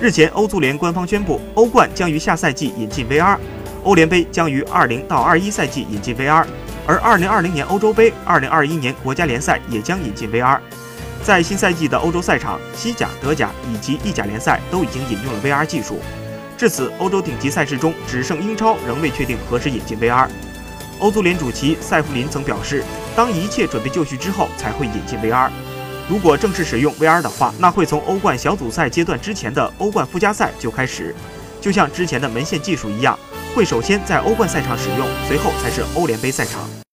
日前，欧足联官方宣布，欧冠将于下赛季引进 VR，欧联杯将于二零到二一赛季引进 VR，而二零二零年欧洲杯、二零二一年国家联赛也将引进 VR。在新赛季的欧洲赛场，西甲、德甲以及意甲联赛都已经引用了 VR 技术。至此，欧洲顶级赛事中只剩英超仍未确定何时引进 VR。欧足联主席塞弗林曾表示，当一切准备就绪之后才会引进 VR。如果正式使用 VR 的话，那会从欧冠小组赛阶段之前的欧冠附加赛就开始，就像之前的门线技术一样，会首先在欧冠赛场使用，随后才是欧联杯赛场。